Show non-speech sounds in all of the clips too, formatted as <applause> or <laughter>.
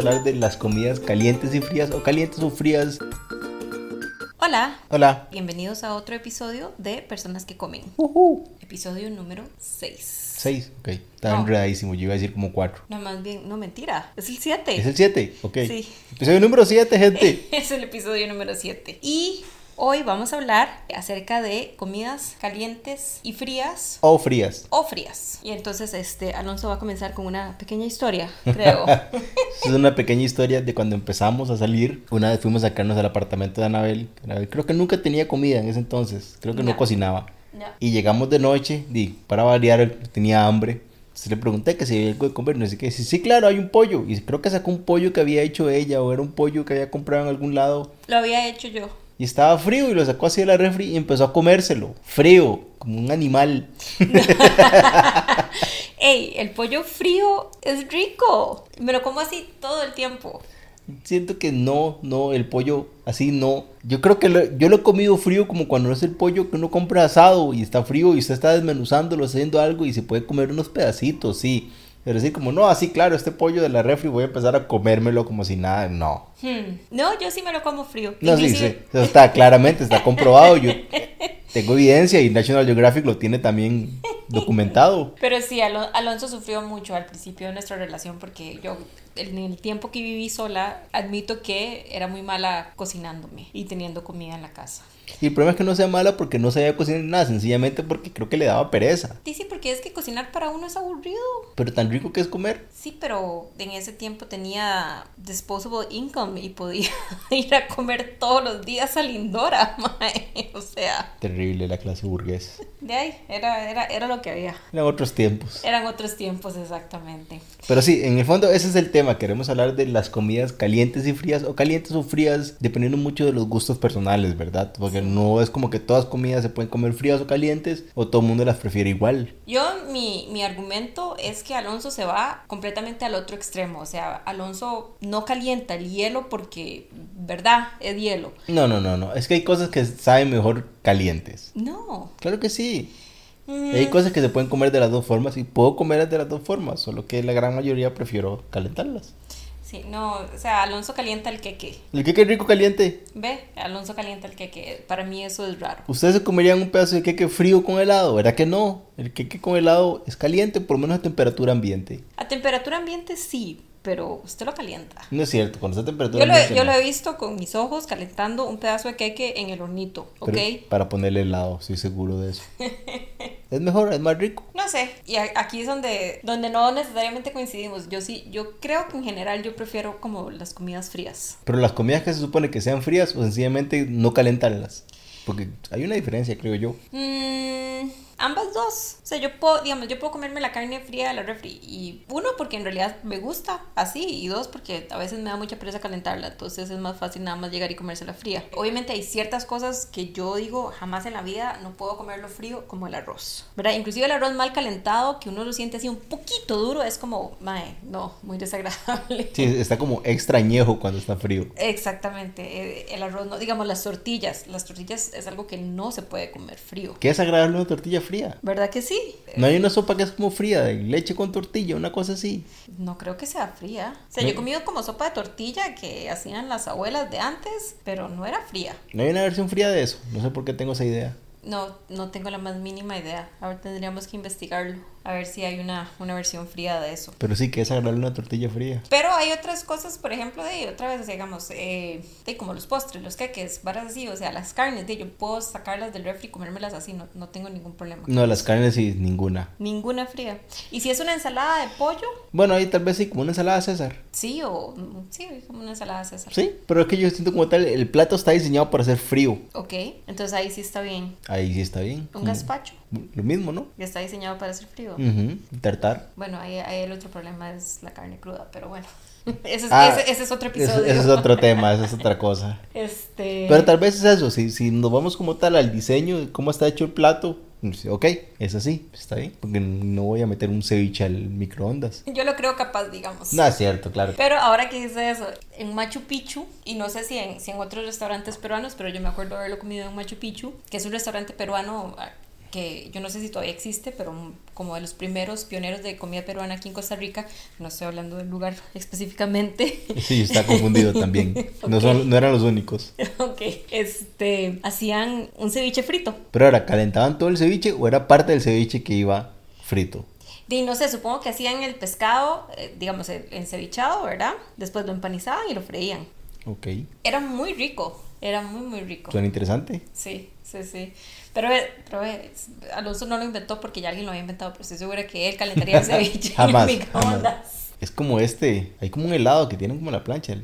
hablar de las comidas calientes y frías o calientes o frías. Hola, Hola. bienvenidos a otro episodio de Personas que Comen. Episodio número 6. Seis, ok. Está No. enredadísimo, yo iba a decir como cuatro. No, más bien, no mentira, es el 7. ¿Es el 7? Ok. Sí. Episodio número 7, gente. <laughs> Es el episodio número 7. Y hoy vamos a hablar acerca de comidas calientes y frías O frías. o frías. Y entonces este Alonso va a comenzar con una pequeña historia, <laughs> creo. Es una pequeña historia de cuando empezamos a salir. Una vez fuimos a sacarnos al apartamento de Anabel. Anabel creo que nunca tenía comida en ese entonces. Creo que no Ya. cocinaba. Ya. Y llegamos de noche, di, para variar, tenía hambre. Entonces le pregunté que si había algo de comer, no sé qué. Sí, sí, claro, hay un pollo. Y creo que sacó un pollo que había hecho ella o era un pollo que había comprado en algún lado. Lo había hecho yo. Y estaba frío y lo sacó así de la refri y empezó a comérselo. Frío, como un animal. <laughs> Ey, el pollo frío es rico. Me lo como así todo el tiempo. Siento que no, no, el pollo así no. Yo creo que lo- yo lo he comido frío como cuando es el pollo que uno compra asado y está frío y usted está desmenuzándolo, haciendo algo y se puede comer unos pedacitos, sí. Pero así como, no, así claro, este pollo de la refri voy a empezar a comérmelo como si nada, no. Hmm. No, yo sí me lo como frío. No, sí, sí, eso está claramente, está comprobado. Yo tengo evidencia y National Geographic lo tiene también documentado. <laughs> Pero sí, Alo- Alonso sufrió mucho al principio de nuestra relación porque yo, en el tiempo que viví sola, admito que era muy mala cocinándome y teniendo comida en la casa. Y el problema es que no sea mala porque no sabía cocinar nada, sencillamente porque creo que le daba pereza. Sí, sí, porque es que cocinar para uno es aburrido. Pero tan rico que es comer. Sí, pero en ese tiempo tenía disposable income y podía <laughs> ir a comer todos los días a Lindora, <laughs> mae. O sea, Terrible la clase burgués. de ahí era, era, era lo que había. Eran otros tiempos. Eran otros tiempos exactamente. Pero sí, en el fondo ese es el tema. Queremos hablar de las comidas calientes y frías, o calientes o frías, dependiendo mucho de los gustos personales, ¿verdad? Porque no es como que todas comidas se pueden comer frías o calientes, o todo el mundo las prefiere igual. Yo, mi, mi argumento es que Alonso se va completamente al otro extremo. O sea, Alonso no calienta el hielo porque, ¿verdad? Es hielo. No, no, no, no. Es que hay cosas que saben mejor calientes. No. Claro que sí. Mm, Hay cosas que se pueden comer de las dos formas y puedo comerlas de las dos formas, solo que la gran mayoría prefiero calentarlas. Sí, no. O sea, Alonso calienta el queque. ¿El queque rico caliente? ¿Ve? Alonso calienta el queque. Para mí eso es raro. ¿Ustedes se comerían un pedazo de queque frío con helado? ¿Verdad que no? El queque con helado es caliente, por lo menos a temperatura ambiente. A temperatura ambiente sí, pero usted lo calienta. No es cierto, cuando está a temperatura Yo lo, he- ambiente. yo no. lo he visto con mis ojos calentando un pedazo de queque en el hornito, ¿ok? Pero Para ponerle helado, estoy seguro de eso. <laughs> es mejor, es más rico. No sé, y a- aquí es donde, donde no necesariamente coincidimos. Yo sí, yo creo que en general yo prefiero como las comidas frías. Pero las comidas que se supone que sean frías o sencillamente no calentarlas. Porque hay una diferencia, creo yo. Mm, ambas dos. O sea, yo puedo, digamos, yo puedo comerme la carne fría de la refri. Y uno, porque en realidad me gusta así. Y dos, porque a veces me da mucha pereza calentarla. Entonces es más fácil nada más llegar y comérsela fría. Obviamente hay ciertas cosas que yo digo jamás en la vida no puedo comerlo frío, como el arroz. ¿Verdad? Inclusive el arroz mal calentado, que uno lo siente así un poquito duro, es como, mae, no, muy desagradable. Sí, está como extrañejo cuando está frío. Exactamente, eh, el arroz, no, digamos las tortillas, las tortillas es algo que no se puede comer frío, ¿Qué es agradable una tortilla fría? ¿Verdad que sí? No hay una sopa que es como fría, de leche con tortilla, una cosa así. No creo que sea fría. O sea, No. yo he comido como sopa de tortilla que hacían las abuelas de antes, pero no era fría. No hay una versión fría de eso. No sé por qué tengo esa idea. No, no tengo la más mínima idea. Ahora tendríamos que investigarlo, a ver si hay una, una versión fría de eso. Pero sí que es agradable una tortilla fría. Pero hay otras cosas, por ejemplo, de otra vez, digamos, eh, de como los postres, los queques, varas así, o sea, las carnes, de yo puedo sacarlas del refri y comérmelas así, no, no tengo ningún problema. No, las carnes sí, ninguna. Ninguna fría. Y si es una ensalada de pollo, Bueno, ahí tal vez sí, como una ensalada César. sí, o mm, sí, como una ensalada César. Sí, pero es que yo siento como tal, el plato está diseñado para ser frío. Ok, entonces ahí sí está bien. Ahí sí está bien. Un Como- gazpacho, Lo mismo, ¿no? que está diseñado para ser frío. Ujú, Tartar. Bueno, ahí, ahí el otro problema es la carne cruda, pero bueno. <laughs> Ese es, Ah, ese- ese es otro episodio. ese es otro tema, esa es otra <laughs> cosa. Este... Pero tal vez es eso, si, si nos vamos como tal al diseño cómo está hecho el plato, pues, ok, es así, está bien, porque no voy a meter un ceviche al microondas. Yo lo creo capaz, digamos. No es cierto, claro. Pero ahora que dice eso, en Machu Picchu, y no sé si en, si en otros restaurantes peruanos, pero yo me acuerdo haberlo comido en Machu Picchu, que es un restaurante peruano ah, que yo no sé si todavía existe, pero como de los primeros pioneros de comida peruana aquí en Costa Rica, no estoy hablando del lugar <laughs> específicamente. Sí, está confundido también. <laughs> no, son, no eran los únicos. <laughs> Ok, este, hacían un ceviche frito. Pero ahora, ¿calentaban todo el ceviche o era parte del ceviche que iba frito? Y no sé, supongo que hacían el pescado, eh, digamos, encevichado, ¿verdad? Después lo empanizaban y lo freían. Ok. Era muy rico, era muy, muy rico. Suena interesante. Sí, sí, sí. Pero, pero Alonso no lo inventó porque ya alguien lo había inventado, pero estoy segura que él calentaría el <laughs> ceviche jamás, jamás. Es como este, hay como un helado que tienen como la plancha.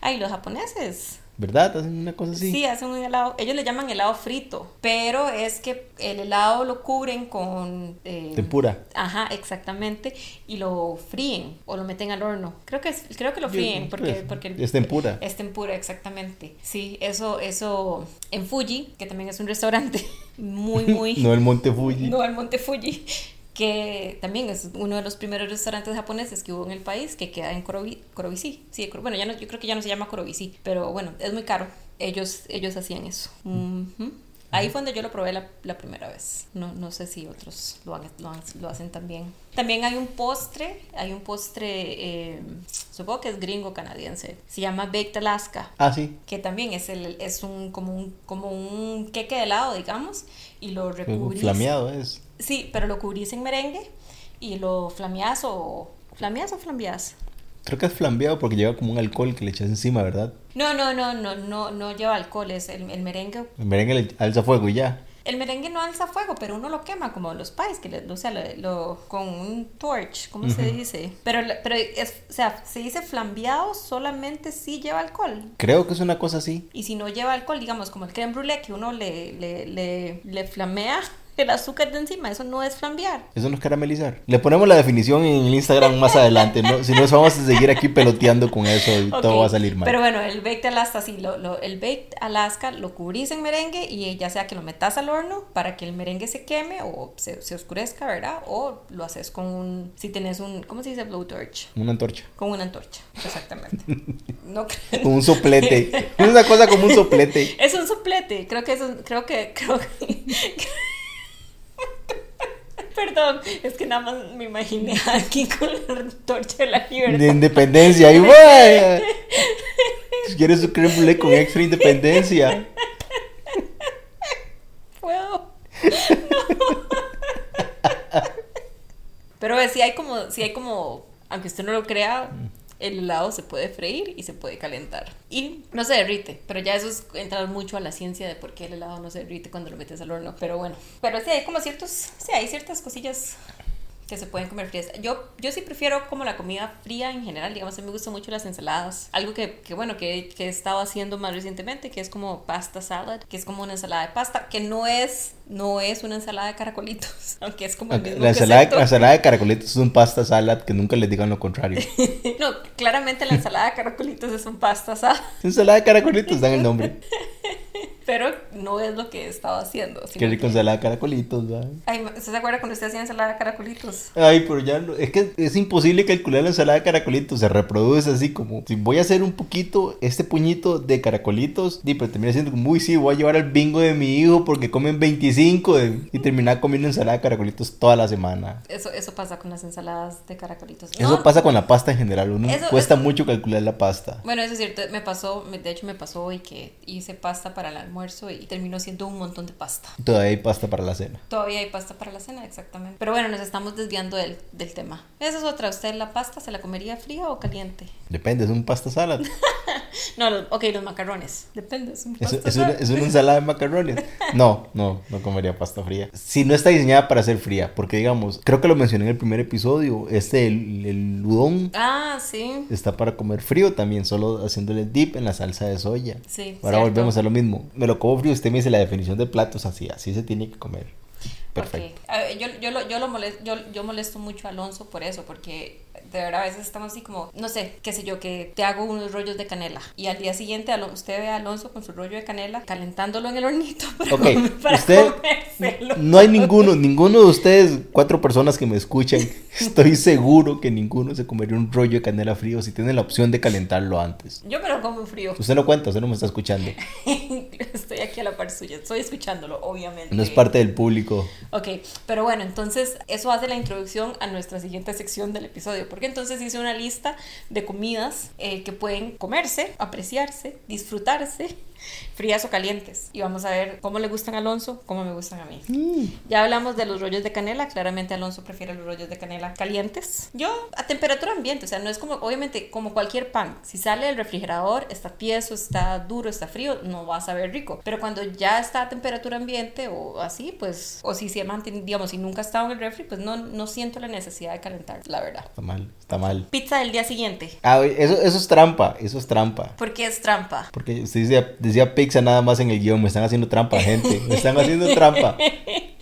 Ay, los japoneses. ¿Verdad? Hacen una cosa así. Sí, hacen un helado. Ellos le llaman helado frito, pero es que el helado lo cubren con... Eh, Tempura. Ajá, exactamente. Y lo fríen o lo meten al horno. Creo que, es, creo que lo fríen porque, pues, porque... Es tempura. Es tempura, exactamente. Sí, eso, eso en Fuji, que también es un restaurante <laughs> muy, muy... <laughs> no el Monte Fuji. No el Monte Fuji que también es uno de los primeros restaurantes japoneses que hubo en el país, que queda en Korobi, Sí, bueno, ya no, yo creo que ya no se llama Korobisi, pero bueno, es muy caro. Ellos, ellos hacían eso. Ahí fue donde yo lo probé la, la primera vez. No, no, sé si otros lo, lo, hacen también. También hay un postre, hay un postre, eh, supongo que es gringo canadiense. Se llama Baked Alaska. Ah, sí. Que también es, el, es un, como, un, como un queque de helado, digamos, y lo recubrís. Flameado es. Sí, pero lo cubrís en merengue y lo flameás o... ¿Flameás o flambeás? Creo que es flambeado porque lleva como un alcohol que le echas encima, ¿verdad? No, no, no, no, no, no lleva alcohol, es el, el merengue. El merengue le alza fuego y ya. El merengue no alza fuego, pero uno lo quema como los pies, que le, o sea, lo, con un torch, ¿cómo se dice? Pero, pero es, o sea, se dice flambeado solamente si lleva alcohol. Creo que es una cosa así. Y si no lleva alcohol, digamos, como el creme brûlée, que uno le, le, le, le flamea el azúcar de encima, eso no es flambear. Eso no es caramelizar. Le ponemos la definición en el Instagram más adelante, ¿no? Si no, vamos a seguir aquí peloteando con eso y todo va a salir mal. Pero bueno, el baked Alaska, sí, lo, el baked Alaska lo cubrís en merengue y ya sea que lo metas al horno para que el merengue se queme o se, se oscurezca, ¿verdad? O lo haces con un, si tienes un, ¿cómo se dice? Blowtorch. Una antorcha. Con una antorcha, exactamente. <laughs> no Con un soplete. es una cosa como un soplete. Es un soplete, creo que eso, creo que, creo que <laughs> <laughs> Perdón, es que nada más me imaginé aquí con la torcha de la libertad. De independencia, y bueno. <laughs> ¿Quieres su creme con extra independencia? Puedo. <laughs> Pero si hay como, si hay como, aunque usted no lo crea, el helado se puede freír y se puede calentar. Y no se derrite, pero ya eso es entrar mucho a la ciencia de por qué el helado no se derrite cuando lo metes al horno. Pero bueno, pero sí, hay como ciertos, sí, hay ciertas cosillas que se pueden comer frías. Yo, yo sí prefiero como la comida fría en general, digamos, a mí me gustan mucho las ensaladas. Algo que, que bueno, que, que, he estado haciendo más recientemente, que es como pasta salad, que es como una ensalada de pasta, que no es, no es una ensalada de caracolitos, <laughs> aunque es como el mismo la, ensalada, la ensalada de caracolitos es un pasta salad, que nunca les digan lo contrario. <laughs> no, claramente la ensalada de caracolitos es un pasta salad. ensalada de caracolitos, dan el nombre. <laughs> Pero no es lo que he estado haciendo. Qué rico ensalada de caracolitos, ¿verdad? Ay, ¿se acuerda cuando usted hacía ensalada de caracolitos? Ay, pero ya no, es que es imposible calcular la ensalada de caracolitos, se reproduce así como, si voy a hacer un poquito, este puñito de caracolitos, y pero termina siendo como, uy, sí, voy a llevar al bingo de mi hijo porque comen 25 y terminar comiendo ensalada de caracolitos toda la semana. Eso, eso pasa con las ensaladas de caracolitos. Eso pasa con la pasta en general, uno cuesta mucho calcular la pasta. Bueno, eso es cierto, me pasó, de hecho me pasó hoy que hice pasta para la almuerzo y terminó siendo un montón de pasta. Todavía hay pasta para la cena. Todavía hay pasta para la cena, exactamente. Pero bueno, nos estamos desviando del, del tema. Esa es otra. ¿Usted la pasta se la comería fría o caliente? Depende, es un pasta salad. <laughs> no, ok, los macarrones. Depende, es un pasta es, una, es una ensalada de macarrones. No, no, no comería pasta fría. Si no está diseñada para ser fría, porque digamos, creo que lo mencioné en el primer episodio, este, el, el udon. Ah, sí. Está para comer frío también, solo haciéndole dip en la salsa de soya. Sí. Ahora volvemos a lo mismo. Me lo como frío, usted me dice la definición de platos así, así se tiene que comer. Perfecto. yo, yo, lo, yo, lo molesto, yo, yo molesto mucho a Alonso por eso, porque de verdad a veces estamos así como, no sé, qué sé yo, que te hago unos rollos de canela y al día siguiente usted ve a Alonso con su rollo de canela calentándolo en el hornito <laughs> para, usted, No hay ninguno, ninguno de ustedes, cuatro personas que me escuchan, <laughs> estoy seguro que ninguno se comería un rollo de canela frío si tiene la opción de calentarlo antes. Yo me lo como frío. Usted no cuenta, usted no me está escuchando. <laughs> estoy aquí aquí a la par suya. Estoy escuchándolo, obviamente. No es parte del público. Ok, pero bueno, entonces eso hace la introducción a nuestra siguiente sección del episodio, porque entonces hice una lista de comidas eh, que pueden comerse, apreciarse, disfrutarse frías o calientes. Y vamos a ver cómo le gustan a Alonso, cómo me gustan a mí. Mm. Ya hablamos de los rollos de canela, claramente Alonso prefiere los rollos de canela calientes. Yo a temperatura ambiente, o sea, no es como, obviamente, como cualquier pan. Si sale del refrigerador, está tieso, está duro, está frío, no va a saber rico. Pero cuando ya está a temperatura ambiente o así, pues, o si se mantiene, digamos, si nunca ha estado en el refri, pues no, no siento la necesidad de calentar, la verdad. Está mal, está mal. Pizza del día siguiente. Ah, eso, eso es trampa, eso es trampa. ¿Por qué es trampa? Porque usted decía, decía pizza nada más en el guion, me están haciendo trampa, gente. Me están haciendo trampa. <laughs>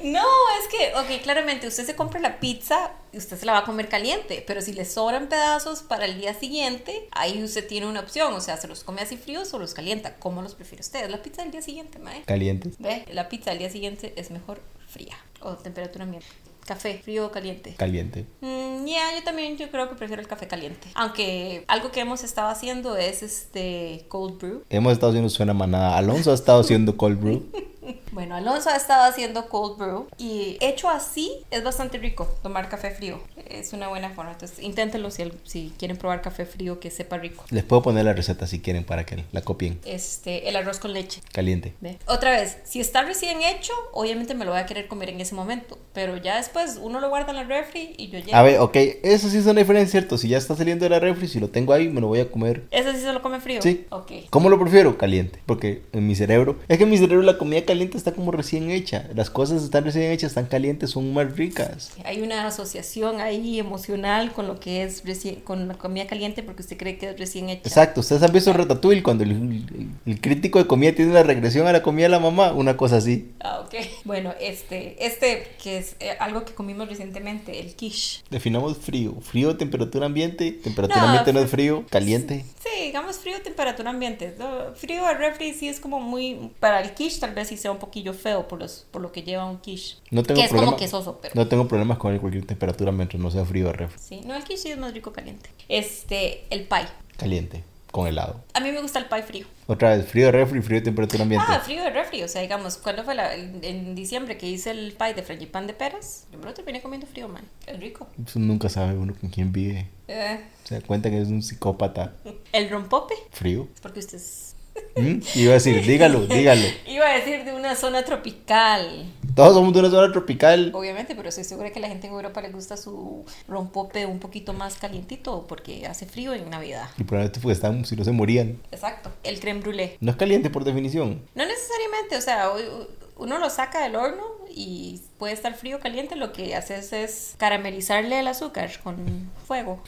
No, es que, ok, claramente usted se compra la pizza y usted se la va a comer caliente, pero si le sobran pedazos para el día siguiente, ahí usted tiene una opción, o sea, se los come así fríos o los calienta. ¿Cómo los prefiere usted? La pizza del día siguiente, mae. Calientes. Ve, la pizza del día siguiente es mejor fría o temperatura ambiente. Café, frío o caliente. Caliente. Mm, ya, yo también yo creo que prefiero el café caliente. Aunque algo que hemos estado haciendo es este cold brew. Hemos estado haciendo suena manada. Alonso ha estado haciendo cold brew. <laughs> Bueno, Alonso ha estado haciendo cold brew y hecho así es bastante rico tomar café frío. Es una buena forma. Entonces, inténtenlo si, si quieren probar café frío que sepa rico. Les puedo poner la receta si quieren para que la copien. Este, el arroz con leche. Caliente. ¿Ve? Otra vez, si está recién hecho, obviamente me lo voy a querer comer en ese momento. Pero ya después uno lo guarda en la refri y yo llego. A ver, ok, eso sí es una diferencia, ¿cierto? Si ya está saliendo de la refri, si lo tengo ahí, me lo voy a comer. ¿Ese sí se lo come frío? Sí. Ok. ¿Cómo lo prefiero? Caliente. Porque en mi cerebro, es que en mi cerebro la comida caliente está como recién hecha. Las cosas están recién hechas, están calientes, son más ricas. Hay una asociación ahí emocional con lo que es recién, con la comida caliente porque usted cree que es recién hecha. Exacto, ustedes han visto Ratatouille cuando el, el- el crítico de comida tiene una regresión a la comida de la mamá, una cosa así. Ah, ok. Bueno, este, este que es eh, algo que comimos recientemente, el quiche. Definamos frío. Frío, temperatura ambiente. Temperatura No, ambiente no es frío. Caliente. Sí, digamos frío, temperatura ambiente. No, Frío al refri sí es como muy... Para el quiche tal vez sí sea un poquillo feo por, los, por lo que lleva un quiche. No tengo que es problema. como quesoso, pero... No tengo problemas con cualquier temperatura mientras no sea frío o refri. Sí, no, el quiche sí es más rico caliente. Este, el pie. Caliente. Con helado. A mí me gusta el pie frío. Otra vez, frío de refri, frío de temperatura ambiente. Ah, frío de refri. O sea, digamos, ¿cuándo fue la, en, en diciembre que hice el pie de frangipán de peras? Yo me lo terminé comiendo frío, man. Es rico. Eso nunca sabe uno con quién vive. Eh, Se da cuenta que es un psicópata. <laughs> el rompope. Frío. Porque usted es... ¿Mm? Iba a decir, dígalo, <laughs> dígalo. Iba a decir de una zona tropical. Todos somos de una zona tropical. Obviamente, pero estoy segura que a la gente en Europa le gusta su rompope un poquito más calientito porque hace frío en Navidad. Y probablemente porque están, si no se morían. Exacto. El creme brûlée. No es caliente por definición. No necesariamente, o sea, uno lo saca del horno y puede estar frío o caliente. Lo que haces es caramelizarle el azúcar con fuego.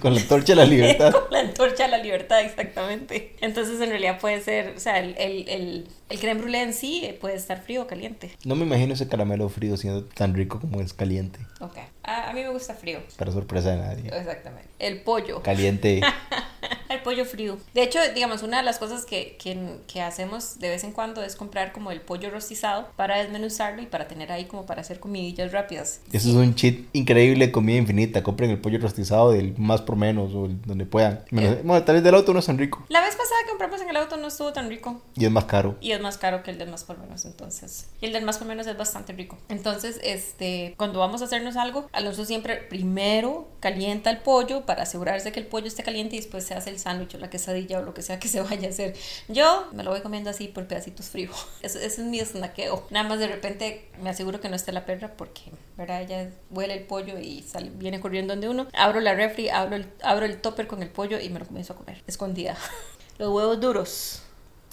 Con la torcha de la libertad. Con la antorcha de <laughs> la libertad, exactamente. Entonces, en realidad puede ser, o sea, el, el, el, el creme brûlée en sí puede estar frío o caliente. No me imagino ese caramelo frío siendo tan rico como es caliente. Ok. A, a mí me gusta frío. Para sorpresa de nadie. Exactamente. El pollo. Caliente. <laughs> El pollo frío. De hecho, digamos, una de las cosas que, que, que hacemos de vez en cuando es comprar como el pollo rostizado para desmenuzarlo y para tener ahí como para hacer comidillas rápidas. Eso es un cheat increíble comida infinita. Compren el pollo rostizado del más por menos o donde puedan. Menos- Eh. Bueno, tal vez del auto no es tan rico. La vez pasada que compramos en el auto no estuvo tan rico. Y es más caro. Y es más caro que el del más por menos, entonces. Y el del más por menos es bastante rico. Entonces, este, cuando vamos a hacernos algo, Alonso siempre primero calienta el pollo para asegurarse que el pollo esté caliente y después se hace el sándwich o la quesadilla o lo que sea que se vaya a hacer. Yo me lo voy comiendo así por pedacitos fríos. <laughs> Ese, es mi snaqueo. Nada más de repente me aseguro que no esté la perra porque, ¿verdad? Ella huele el pollo y sale, viene corriendo donde uno. Abro la refri, abro el, abro el topper con el pollo y me lo comienzo a comer, escondida. <laughs> Los huevos duros.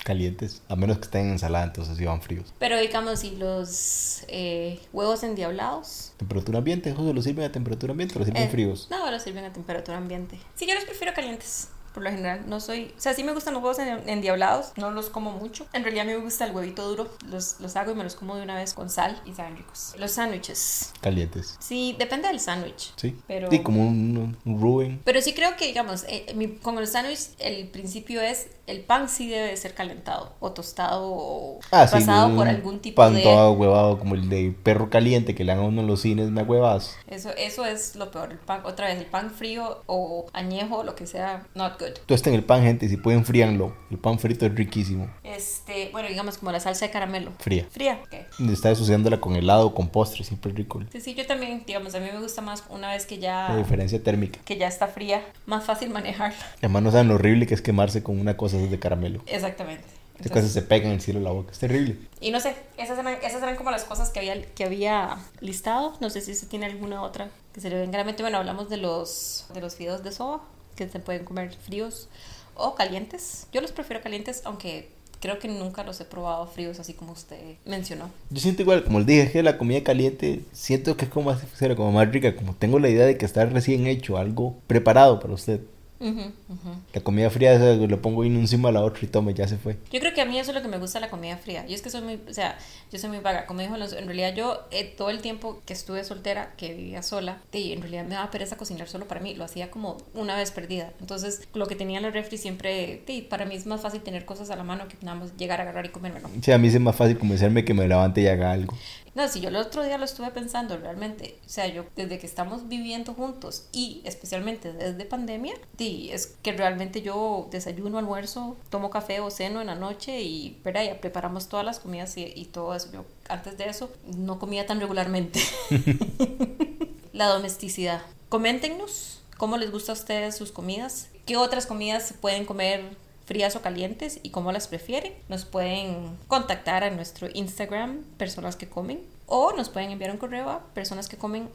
Calientes. A menos que estén en ensalada, entonces iban fríos. Pero digamos, si los eh, huevos endiablados. Temperatura ambiente, José, lo sirven a temperatura ambiente, lo sirven eh, fríos. No, los sirven a temperatura ambiente. Sí, yo los prefiero calientes. Por lo general, no soy. O sea, sí me gustan los huevos en- endiablados. No los como mucho. En realidad, a mí me gusta el huevito duro. Los, los hago y me los como de una vez con sal y saben ricos. Los sándwiches. Calientes. Sí, depende del sándwich. Sí. Pero- Sí, como un, un Rubén. Pero sí creo que, digamos, eh, mi- con los sándwiches, el principio es el pan sí debe ser calentado o tostado o Ah, sí, pasado un por algún tipo pan de... todo huevado como el de perro caliente que le dan a uno en los cines, me huevas. Eso, eso es lo peor, el pan, otra vez, el pan frío o añejo, lo que sea, not good. Tuesten el pan, gente, si pueden fríanlo. El pan frito es riquísimo. Este, bueno, digamos como la salsa de caramelo. Fría. Fría, ok. Está asociándola con helado, con postre, siempre es rico. Sí, sí, yo también, digamos, a mí me gusta más una vez que La ya, diferencia térmica. que ya está fría, más fácil manejarla. Además no saben lo horrible que es quemarse con una cosa de caramelo. Exactamente. Entonces- cosa se pega en el cielo de la boca. Es terrible. Y no sé, esas eran, esas eran como las cosas que había, que había listado. No sé si se tiene alguna otra que se le venga a la mente. Bueno, hablamos de los, de los fideos de soba, que se pueden comer fríos o calientes. Yo los prefiero calientes, aunque creo que nunca los he probado fríos, así como usted mencionó. Yo siento igual, como les dije, que la comida caliente siento que es como más, como más rica. Como tengo la idea de que está recién hecho, algo preparado para usted. La comida fría esa, lo pongo uno encima de la otra y tome, ya se fue. Yo creo que a mí eso es lo que me gusta la comida fría. Yo es que soy muy, o sea, yo soy muy vaga. Como dijo en realidad yo eh, todo el tiempo que estuve soltera, que vivía sola, y en realidad me daba pereza cocinar solo para mí. Lo hacía como una vez perdida. Entonces, lo que tenía en la refri siempre, sí, para mí es más fácil tener cosas a la mano que nada más llegar a agarrar y comérmelo. Sí, a mí es más fácil convencerme que me levante y haga algo. No, si yo el otro día lo estuve pensando realmente, o sea, yo desde que estamos viviendo juntos y especialmente desde pandemia, sí, es que realmente yo desayuno, almuerzo, tomo café o ceno en la noche y, ¿verdad? ya preparamos todas las comidas y, y todo eso. Yo antes de eso no comía tan regularmente. <laughs> la domesticidad. Coméntenos cómo les gusta a ustedes sus comidas, qué otras comidas se pueden comer frías o calientes y cómo las prefieren. Nos pueden contactar a nuestro Instagram, personas que comen, o nos pueden enviar un correo a personas que comen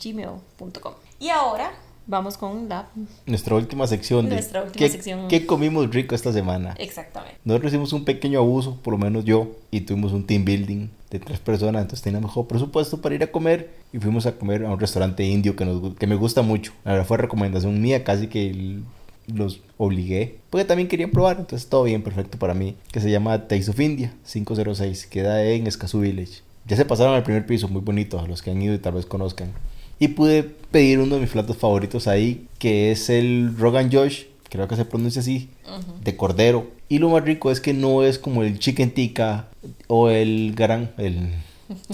gmail.com. Y ahora vamos con la... Nuestra última sección de Nuestra última ¿qué, sección. ¿qué comimos rico esta semana? Exactamente. Nosotros hicimos un pequeño abuso, por lo menos yo, y tuvimos un team building de tres personas, entonces teníamos mejor presupuesto para ir a comer y fuimos a comer a un restaurante indio que, nos, que me gusta mucho. La verdad fue recomendación mía, casi que el- los obligué, porque también querían probar, entonces todo bien, perfecto para mí, que se llama Taste of India 506, queda en Escazú Village. Ya se pasaron al primer piso, muy bonito, a los que han ido y tal vez conozcan. Y pude pedir uno de mis platos favoritos ahí, que es el Rogan Josh, creo que se pronuncia así, Ujú. de cordero. Y lo más rico es que no es como el chicken tikka o el garan, el,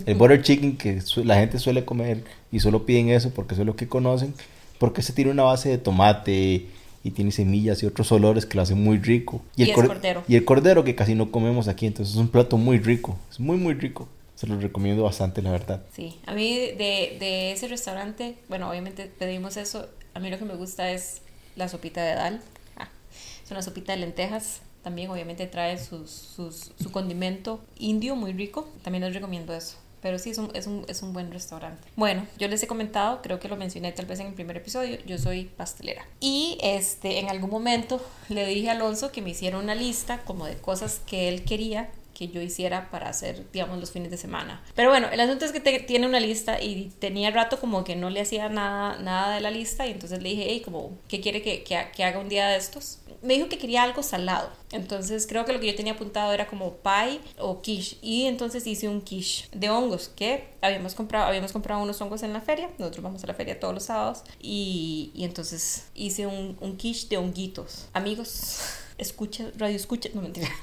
el <laughs> butter chicken que la gente suele comer y solo piden eso porque eso es lo que conocen. Porque se tiene una base de tomate y tiene semillas y otros olores que lo hacen muy rico. Y el cordero. Y el cordero que casi no comemos aquí, entonces es un plato muy rico. Es muy, muy rico. Se lo recomiendo bastante, la verdad. Sí, a mí de, de ese restaurante, bueno, obviamente pedimos eso. A mí lo que me gusta es la sopita de dal. Ah, es una sopita de lentejas. También obviamente trae sus, sus, su condimento indio muy rico. También les recomiendo eso. Pero sí, es un, es, un, es un buen restaurante. Bueno, yo les he comentado, creo que lo mencioné tal vez en el primer episodio, yo soy pastelera. Y este, en algún momento le dije a Alonso que me hiciera una lista como de cosas que él quería que yo hiciera para hacer, digamos, los fines de semana. Pero bueno, el asunto es que tiene una lista y tenía rato como que no le hacía nada, nada de la lista y entonces le dije, hey, como, ¿qué quiere que, que haga un día de estos? Me dijo que quería algo salado. Entonces creo que lo que yo tenía apuntado era como pie o quiche. Y entonces hice un quiche de hongos que habíamos comprado, habíamos comprado unos hongos en la feria. Nosotros vamos a la feria todos los sábados. Y, y entonces hice un, un quiche de honguitos. Amigos, escucha, radio escucha, no mentira. <laughs>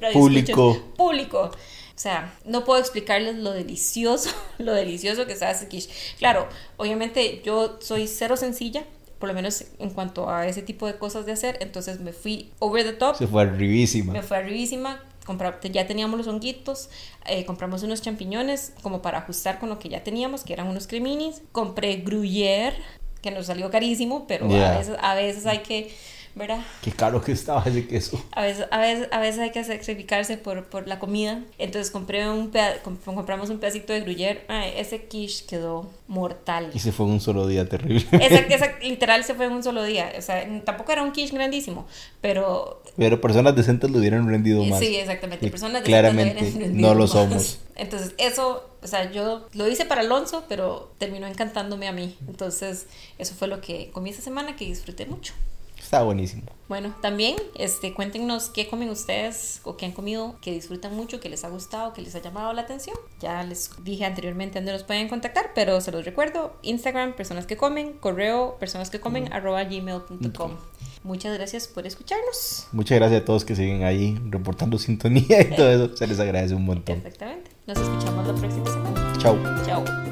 Radio Público. escuchas, público. O sea, no puedo explicarles lo delicioso, <laughs> lo delicioso que se hace quiche. Claro, obviamente yo soy cero sencilla, por lo menos en cuanto a ese tipo de cosas de hacer, entonces me fui over the top, Se fue arribísima. me fue arribísima, compra- ya teníamos los honguitos, eh, compramos unos champiñones como para ajustar con lo que ya teníamos, que eran unos creminis, compré gruyère, que nos salió carísimo, pero Yeah. a, veces, a veces hay que, ¿verdad? Qué caro que estaba ese queso. A veces, a veces, a veces hay que sacrificarse por, por la comida. Entonces compré un comp- compramos un pedacito de gruyère. Ay, ese quiche quedó mortal. Y se fue en un solo día terrible. Exacto, <laughs> exacto, literal se fue en un solo día. O sea, tampoco era un quiche grandísimo, pero Pero personas decentes lo hubieran rendido más. sí, exactamente. Y Personas claramente esas lo no lo más. somos. <laughs> Entonces, eso, o sea, yo lo hice para Alonso, pero terminó encantándome a mí. Entonces, eso fue lo que comí esta semana que disfruté mucho. Está buenísimo. Bueno, también este, cuéntenos qué comen ustedes o qué han comido que disfrutan mucho, que les ha gustado, que les ha llamado la atención. Ya les dije anteriormente dónde nos pueden contactar, pero se los recuerdo. Instagram, personas que comen, correo, personas que comen, arroba gmail.com. muchas gracias por escucharnos. Muchas gracias a todos que siguen ahí reportando sintonía y todo eso. Se les agradece un montón. Exactamente. Nos escuchamos la próxima semana. Chao.